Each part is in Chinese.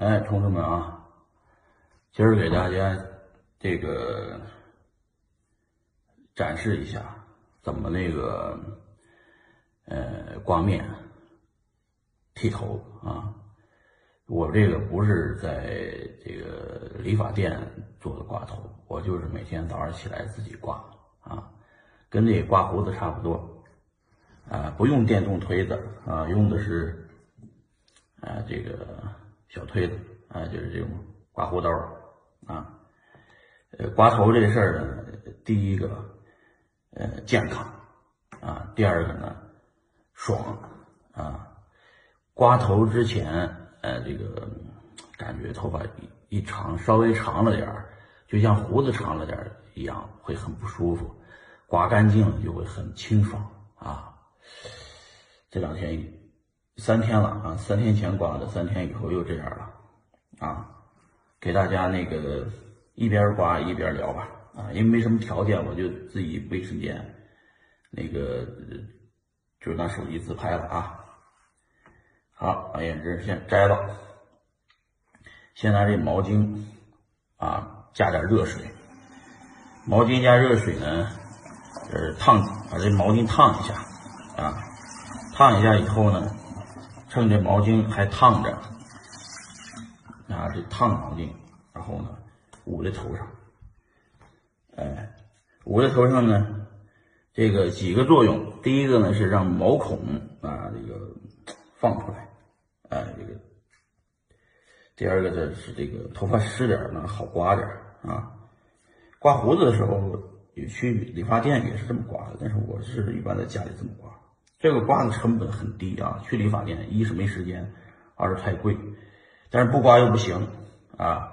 哎，同志们啊，今儿给大家这个展示一下怎么那个呃刮面、剃头啊。我这个不是在这个理发店做的刮头，我就是每天早上起来自己刮啊，跟这刮胡子差不多啊，不用电动推子啊，用的是啊这个。小推子啊，就是这种刮胡刀啊。呃，刮头这事儿呢，第一个呃健康啊，第二个呢爽啊。刮头之前，呃，这个感觉头发一长，稍微长了点儿，就像胡子长了点儿一样，会很不舒服。刮干净了就会很清爽啊。这两天。三天了啊，三天前刮的，三天以后又这样了，啊，给大家那个一边刮一边聊吧，啊，因为没什么条件，我就自己卫生间，那个就拿手机自拍了啊。好，把眼镜先摘了，先拿这毛巾啊，加点热水，毛巾加热水呢，呃，烫，把这毛巾烫一下啊，烫一下以后呢。趁着毛巾还烫着，啊这烫毛巾，然后呢捂在头上，哎，捂在头上呢，这个几个作用，第一个呢是让毛孔啊这个放出来，哎这个，第二个呢是这个头发湿点呢好刮点啊，刮胡子的时候，去理发店也是这么刮的，但是我是一般在家里这么刮。这个刮的成本很低啊，去理发店一是没时间，二是太贵，但是不刮又不行啊，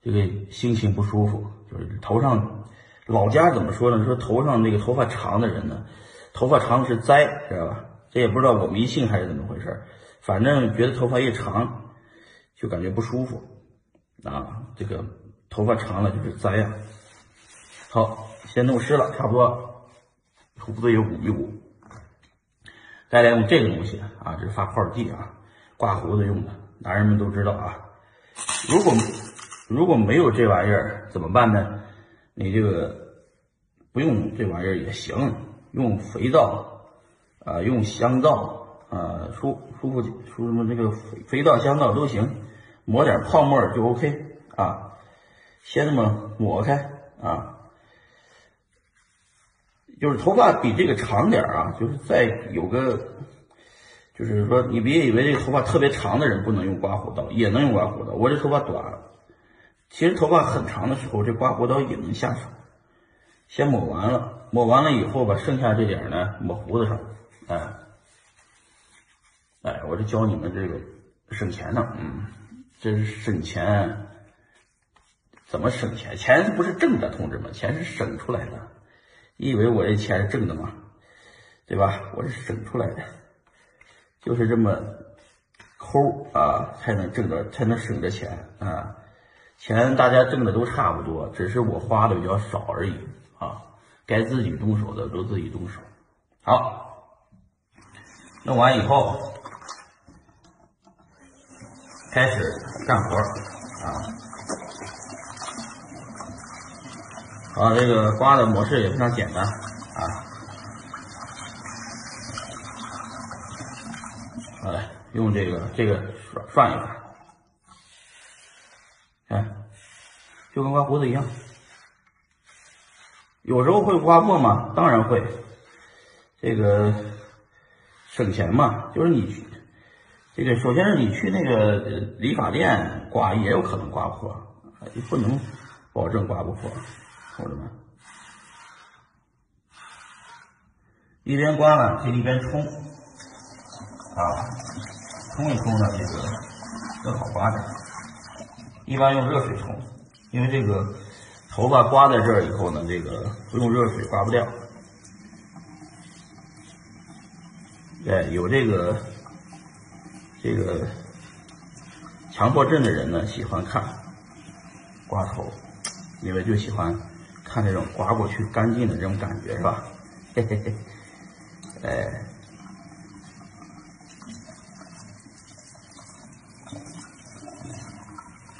这个心情不舒服，就是头上老家怎么说呢？说头上那个头发长的人呢，头发长是灾，知道吧？这也不知道我迷信还是怎么回事，反正觉得头发一长就感觉不舒服啊，这个头发长了就是灾呀。好，先弄湿了，差不多胡子也捂一捂。再来用这个东西啊，这是发泡剂啊，刮胡子用的，男人们都知道啊。如果如果没有这玩意儿怎么办呢？你这个不用这玩意儿也行，用肥皂啊，用香皂啊，舒舒服舒什么那个肥肥皂香皂都行，抹点泡沫就 OK 啊，先这么抹开啊。就是头发比这个长点啊，就是再有个，就是说你别以为这个头发特别长的人不能用刮胡刀，也能用刮胡刀。我这头发短，其实头发很长的时候，这刮胡刀也能下手。先抹完了，抹完了以后把剩下这点呢抹胡子上，哎，哎，我这教你们这个省钱呢，嗯，这是省钱，怎么省钱？钱不是挣的，同志们，钱是省出来的。你以为我这钱是挣的吗？对吧？我是省出来的，就是这么抠啊，才能挣着，才能省着钱啊。钱大家挣的都差不多，只是我花的比较少而已啊。该自己动手的都自己动手。好，弄完以后开始干活啊。啊，这个刮的模式也非常简单啊！来，用这个这个涮涮一下，看，就跟刮胡子一样。有时候会刮破吗？当然会。这个省钱嘛，就是你去这个，首先是你去那个理发店刮，也有可能刮破，你不能保证刮不破。同志们，一边刮呢，就一边冲啊，冲一冲呢，这个更好刮点。一般用热水冲，因为这个头发刮在这儿以后呢，这个不用热水刮不掉。对，有这个这个强迫症的人呢，喜欢看刮头，因为就喜欢。看这种刮过去干净的这种感觉是吧？嘿嘿嘿，哎，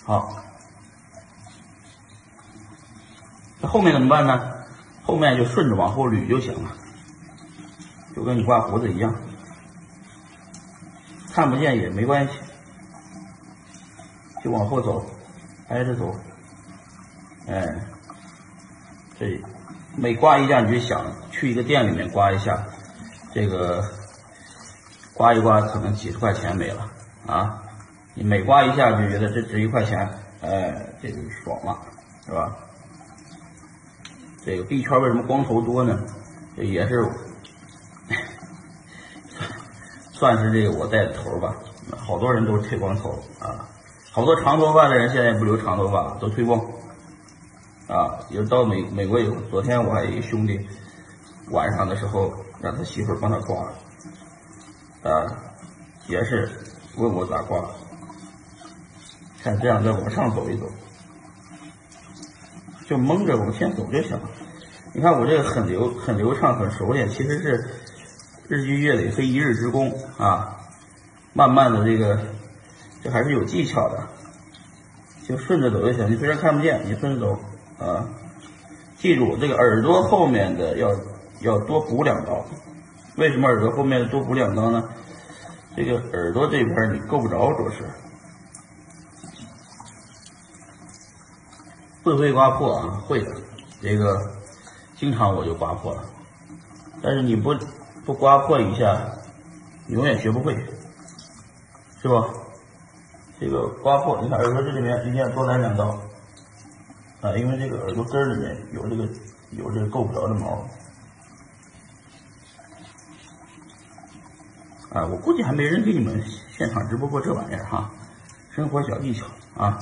好，那后面怎么办呢？后面就顺着往后捋就行了，就跟你刮胡子一样，看不见也没关系，就往后走，挨着走，哎，这每刮一下你就想去一个店里面刮一下，这个刮一刮可能几十块钱没了啊。你每刮一下就觉得这值一块钱，哎，这就爽了，是吧？这个币圈为什么光头多呢？这也是 算是这个我带的头吧。好多人都是剃光头啊，好多长头发的人现在也不留长头发，都推光啊。有到美美国有，昨天我还有一兄弟晚上的时候让他媳妇帮他刮，啊，也是问我咋刮。看这样再往上走一走，就蒙着往前走就行了。你看我这个很流很流畅很熟练，其实是日积月累非一日之功啊。慢慢的这个这还是有技巧的，就顺着走就行。你虽然看不见，你顺着走啊。记住这个耳朵后面的要要多补两刀。为什么耳朵后面多补两刀呢？这个耳朵这边你够不着，主要是。会不会刮破啊？会的，这个经常我就刮破了。但是你不不刮破一下，永远学不会，是吧？这个刮破，你看耳朵这里面一定要多来两刀啊，因为这个耳朵根里面有这个有这个够不着的毛啊。我估计还没人给你们现场直播过这玩意儿哈，生活小技巧啊。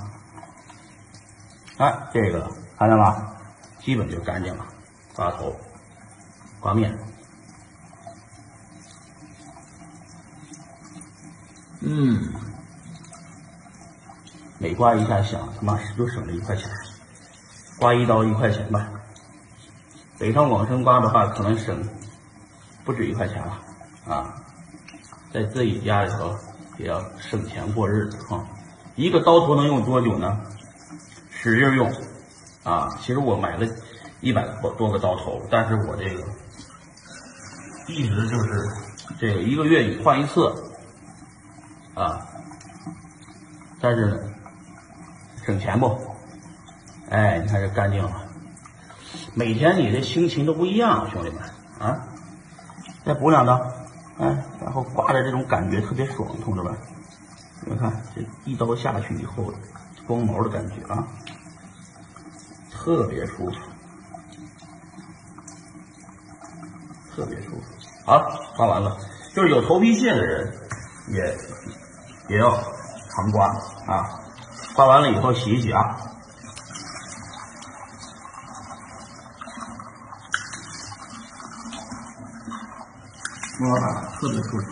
哎，这个看见吗？基本就干净了。刮头、刮面，嗯，每刮一下想他妈就省了一块钱，刮一刀一块钱吧。北上广深刮的话，可能省不止一块钱了啊。在自己家里头也要省钱过日子啊。一个刀头能用多久呢？使劲用，啊！其实我买了一百多多个刀头，但是我这个一直就是这个一个月你换一次，啊！但是省钱不？哎，你看这干净了，每天你的心情都不一样，兄弟们啊！再补两刀，哎，然后刮的这种感觉特别爽，同志们，你们看这一刀下去以后，光毛的感觉啊！特别舒服，特别舒服。好，刮完了，就是有头皮屑的人也也要常刮啊。刮完了以后洗一洗啊，哇，特别舒服。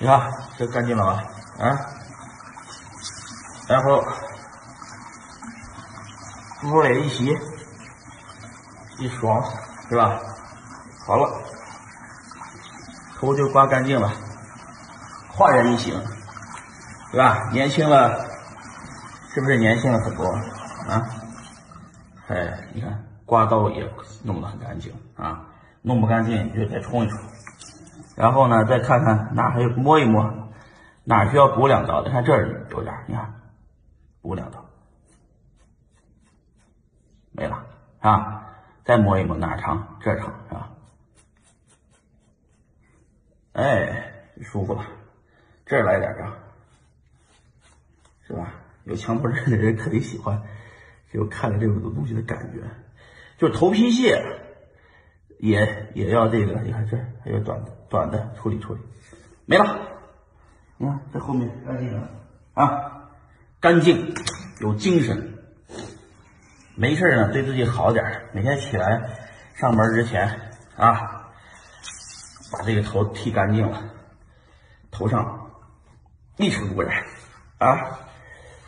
你看这干净了吧？啊，然后屋里一洗，一爽，是吧？好了，头就刮干净了，焕然一新，对吧？年轻了，是不是年轻了很多啊？哎，你看刮刀也弄得很干净啊，弄不干净你就再冲一冲。然后呢，再看看哪还有摸一摸，哪需要补两刀的？看这儿有点，你看，补两刀，没了啊！再摸一摸哪长，这长是吧？哎，舒服了，这儿来点儿是吧？有强迫症的人肯定喜欢，就看着这种东西的感觉，就是头皮屑。也也要这个，你看这还有短的，短的处理处理，没了。你看这后面干净了啊，干净有精神。没事呢，对自己好点每天起来上班之前啊，把这个头剃干净了，头上一尘不染啊，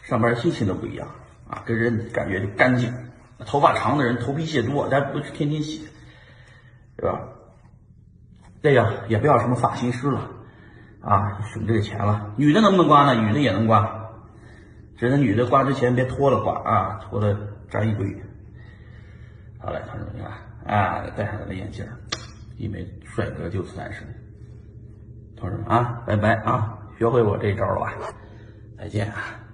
上班心情都不一样啊，跟人感觉就干净头发长的人头皮屑多，咱不是天天洗，对吧？这个也不要什么发型师了，啊，省这个钱了。女的能不能刮呢？女的也能刮，只是女的刮之前别脱了刮啊，脱了沾一堆。好嘞，同志们，你看，啊，戴上咱的眼镜，一枚帅哥就此诞生。同志们啊，拜拜啊，学会我这招了吧？再见啊。